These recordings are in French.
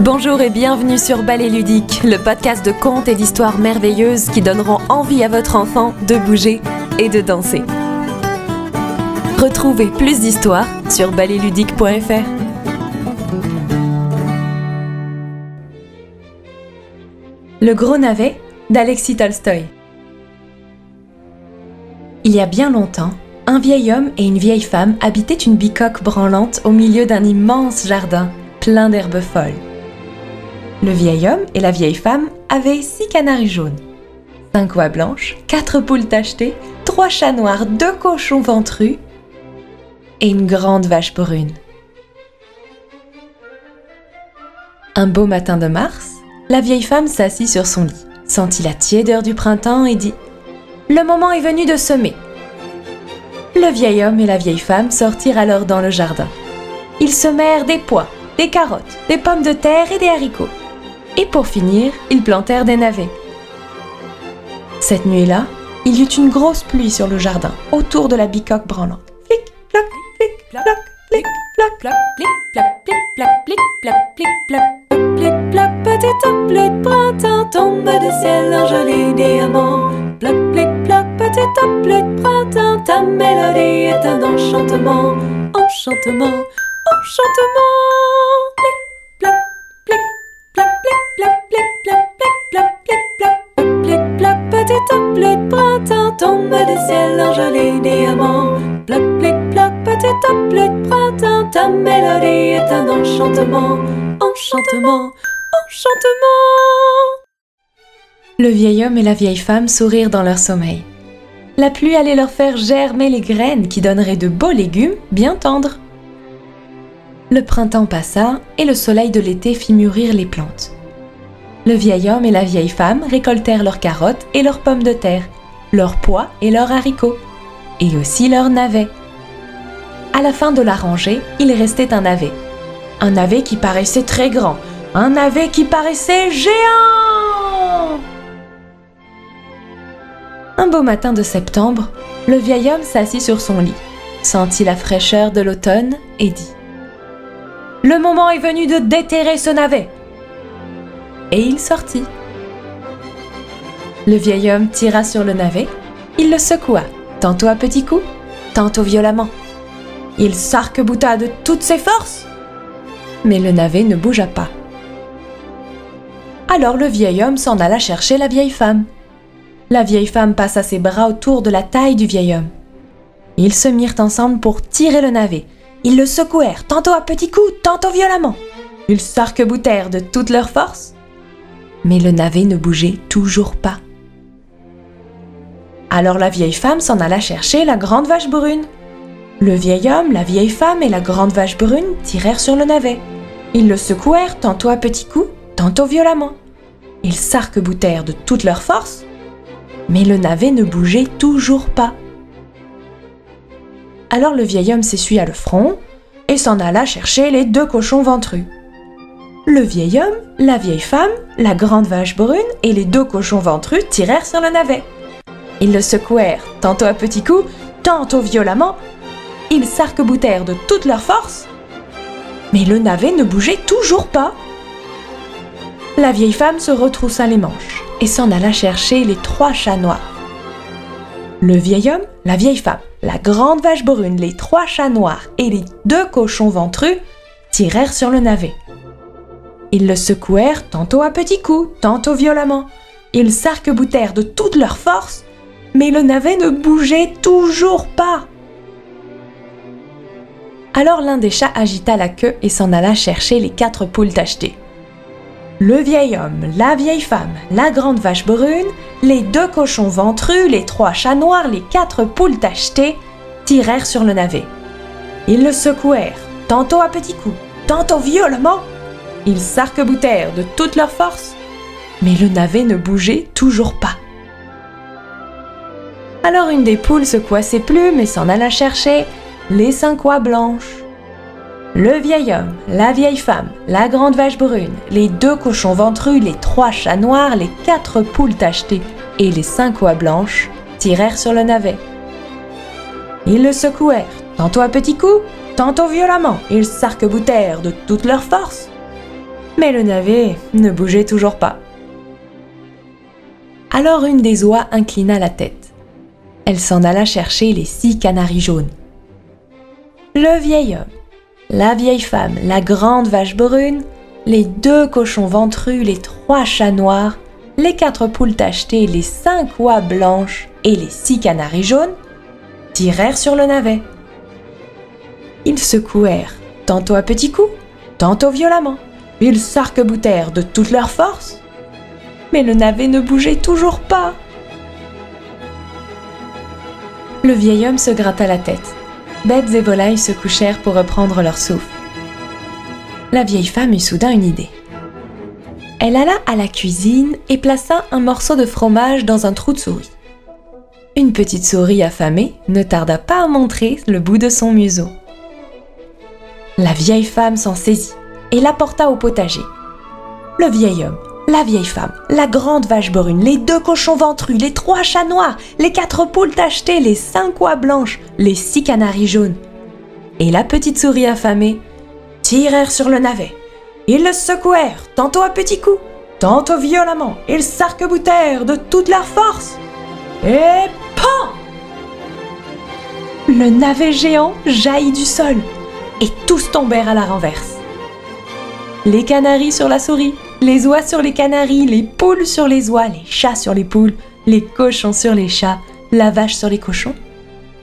Bonjour et bienvenue sur Ballet Ludique, le podcast de contes et d'histoires merveilleuses qui donneront envie à votre enfant de bouger et de danser. Retrouvez plus d'histoires sur balletludique.fr. Le gros navet d'Alexis Tolstoï. Il y a bien longtemps, un vieil homme et une vieille femme habitaient une bicoque branlante au milieu d'un immense jardin plein d'herbes folles. Le vieil homme et la vieille femme avaient six canaris jaunes, cinq oies blanches, quatre poules tachetées, trois chats noirs, deux cochons ventrus et une grande vache brune. Un beau matin de mars, la vieille femme s'assit sur son lit, sentit la tiédeur du printemps et dit ⁇ Le moment est venu de semer !⁇ Le vieil homme et la vieille femme sortirent alors dans le jardin. Ils semèrent des pois, des carottes, des pommes de terre et des haricots. Et pour finir, ils plantèrent des navets. Cette nuit-là, il y eut une grosse pluie sur le jardin, autour de la bicoque branlante. Flic, ploc, flic, ploc, flic, ploc, ploc, flic, ploc, flic, ploc, flic, ploc, flic, ploc. Flic, ploc, petite pluie de printemps tombe du ciel en jolis diamants. Ploc, flic, ploc, petite pluie de printemps, ta mélodie est un enchantement, enchantement, enchantement. Tombe du ciel diamants. Ploc, flic, ploc, pluie de printemps, ta mélodie est un enchantement, enchantement, enchantement. Le vieil homme et la vieille femme sourirent dans leur sommeil. La pluie allait leur faire germer les graines qui donneraient de beaux légumes bien tendres. Le printemps passa et le soleil de l'été fit mûrir les plantes. Le vieil homme et la vieille femme récoltèrent leurs carottes et leurs pommes de terre, leurs pois et leurs haricots, et aussi leurs navets. À la fin de la rangée, il restait un navet. Un navet qui paraissait très grand, un navet qui paraissait géant. Un beau matin de septembre, le vieil homme s'assit sur son lit, sentit la fraîcheur de l'automne et dit Le moment est venu de déterrer ce navet. Et il sortit. Le vieil homme tira sur le navet, il le secoua, tantôt à petits coups, tantôt violemment. Il s'arc-bouta de toutes ses forces, mais le navet ne bougea pas. Alors le vieil homme s'en alla chercher la vieille femme. La vieille femme passa ses bras autour de la taille du vieil homme. Ils se mirent ensemble pour tirer le navet. Ils le secouèrent, tantôt à petits coups, tantôt violemment. Ils s'arc-boutèrent de toute leur force, mais le navet ne bougeait toujours pas. Alors la vieille femme s'en alla chercher la grande vache brune. Le vieil homme, la vieille femme et la grande vache brune tirèrent sur le navet. Ils le secouèrent tantôt à petits coups, tantôt violemment. Ils s'arc-boutèrent de toute leur force, mais le navet ne bougeait toujours pas. Alors le vieil homme s'essuya le front et s'en alla chercher les deux cochons ventrus. Le vieil homme, la vieille femme, la grande vache brune et les deux cochons ventrus tirèrent sur le navet. Ils le secouèrent, tantôt à petits coups, tantôt violemment. Ils s'arc-boutèrent de toute leur force, mais le navet ne bougeait toujours pas. La vieille femme se retroussa les manches et s'en alla chercher les trois chats noirs. Le vieil homme, la vieille femme, la grande vache brune, les trois chats noirs et les deux cochons ventrus tirèrent sur le navet. Ils le secouèrent tantôt à petits coups, tantôt violemment. Ils s'arc-boutèrent de toute leur force, mais le navet ne bougeait toujours pas. Alors l'un des chats agita la queue et s'en alla chercher les quatre poules tachetées. Le vieil homme, la vieille femme, la grande vache brune, les deux cochons ventrus, les trois chats noirs, les quatre poules tachetées tirèrent sur le navet. Ils le secouèrent, tantôt à petits coups, tantôt violemment. Ils s'arc-boutèrent de toute leur force, mais le navet ne bougeait toujours pas. Alors une des poules secoua ses plumes et s'en alla chercher les cinq oies blanches. Le vieil homme, la vieille femme, la grande vache brune, les deux cochons ventrus, les trois chats noirs, les quatre poules tachetées et les cinq oies blanches tirèrent sur le navet. Ils le secouèrent, tantôt à petits coups, tantôt violemment. Ils s'arc-boutèrent de toute leur force, Mais le navet ne bougeait toujours pas. Alors une des oies inclina la tête. Elle s'en alla chercher les six canaris jaunes. Le vieil homme, la vieille femme, la grande vache brune, les deux cochons ventrus, les trois chats noirs, les quatre poules tachetées, les cinq oies blanches et les six canaris jaunes tirèrent sur le navet. Ils secouèrent, tantôt à petits coups, tantôt violemment. Ils s'arc-boutèrent de toute leur force. Mais le navet ne bougeait toujours pas. Le vieil homme se gratta la tête. Bêtes et volailles se couchèrent pour reprendre leur souffle. La vieille femme eut soudain une idée. Elle alla à la cuisine et plaça un morceau de fromage dans un trou de souris. Une petite souris affamée ne tarda pas à montrer le bout de son museau. La vieille femme s'en saisit et l'apporta au potager. Le vieil homme, la vieille femme, la grande vache brune, les deux cochons ventrus, les trois chats noirs, les quatre poules tachetées, les cinq oies blanches, les six canaris jaunes et la petite souris affamée tirèrent sur le navet ils le secouèrent, tantôt à petits coups, tantôt violemment. Ils s'arc-boutèrent de toute leur force. Et pan Le navet géant jaillit du sol, et tous tombèrent à la renverse. Les canaris sur la souris, les oies sur les canaris, les poules sur les oies, les chats sur les poules, les cochons sur les chats, la vache sur les cochons,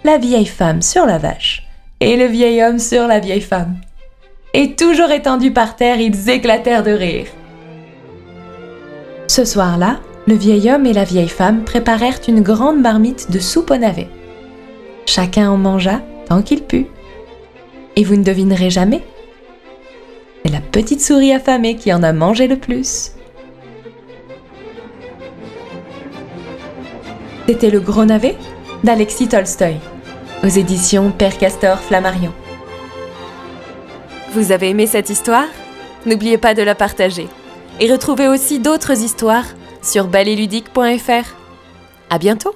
la vieille femme sur la vache, et le vieil homme sur la vieille femme et toujours étendus par terre, ils éclatèrent de rire. Ce soir-là, le vieil homme et la vieille femme préparèrent une grande marmite de soupe au navet. Chacun en mangea tant qu'il put. Et vous ne devinerez jamais. C'est la petite souris affamée qui en a mangé le plus. C'était Le Gros Navet d'Alexis Tolstoï, aux éditions Père Castor Flammarion. Vous avez aimé cette histoire? N'oubliez pas de la partager. Et retrouvez aussi d'autres histoires sur baléludique.fr. À bientôt